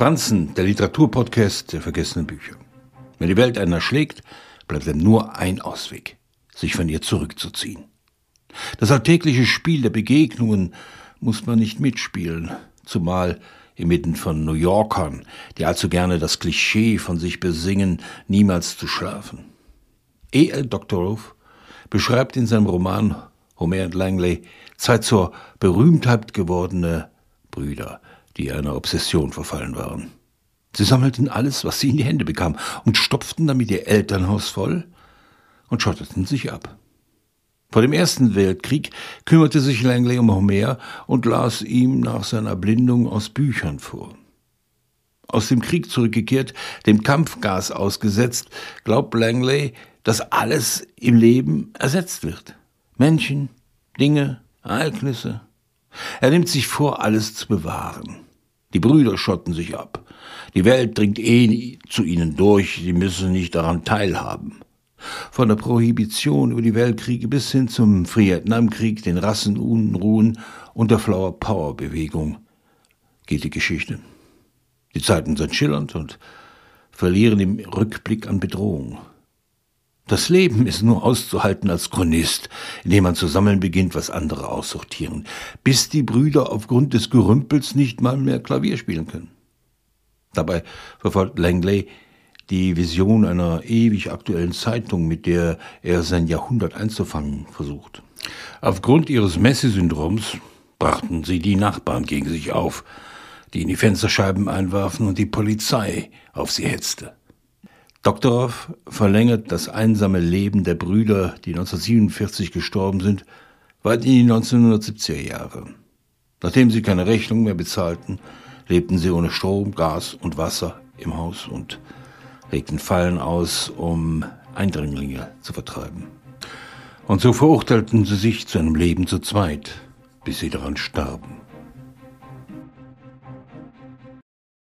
Franzen, der Literaturpodcast der vergessenen Bücher. Wenn die Welt einen erschlägt, bleibt ihm nur ein Ausweg, sich von ihr zurückzuziehen. Das alltägliche Spiel der Begegnungen muss man nicht mitspielen, zumal inmitten von New Yorkern, die allzu gerne das Klischee von sich besingen, niemals zu schlafen. E. L. Doctorow beschreibt in seinem Roman Homer und Langley zwei zur Berühmtheit gewordene Brüder, die einer Obsession verfallen waren. Sie sammelten alles, was sie in die Hände bekamen, und stopften damit ihr Elternhaus voll und schotteten sich ab. Vor dem Ersten Weltkrieg kümmerte sich Langley um Homer und las ihm nach seiner Erblindung aus Büchern vor. Aus dem Krieg zurückgekehrt, dem Kampfgas ausgesetzt, glaubt Langley, dass alles im Leben ersetzt wird. Menschen, Dinge, Ereignisse. Er nimmt sich vor, alles zu bewahren. Die Brüder schotten sich ab. Die Welt dringt eh zu ihnen durch, sie müssen nicht daran teilhaben. Von der Prohibition über die Weltkriege bis hin zum Vietnamkrieg, den Rassenunruhen und der Flower Power Bewegung geht die Geschichte. Die Zeiten sind schillernd und verlieren im Rückblick an Bedrohung. Das Leben ist nur auszuhalten als Chronist, indem man zu sammeln beginnt, was andere aussortieren, bis die Brüder aufgrund des Gerümpels nicht mal mehr Klavier spielen können. Dabei verfolgt Langley die Vision einer ewig aktuellen Zeitung, mit der er sein Jahrhundert einzufangen versucht. Aufgrund ihres Messi-Syndroms brachten sie die Nachbarn gegen sich auf, die in die Fensterscheiben einwarfen und die Polizei auf sie hetzte. Doktorov verlängert das einsame Leben der Brüder, die 1947 gestorben sind, weit in die 1970er Jahre. Nachdem sie keine Rechnung mehr bezahlten, lebten sie ohne Strom, Gas und Wasser im Haus und legten Fallen aus, um Eindringlinge zu vertreiben. Und so verurteilten sie sich zu einem Leben zu zweit, bis sie daran starben.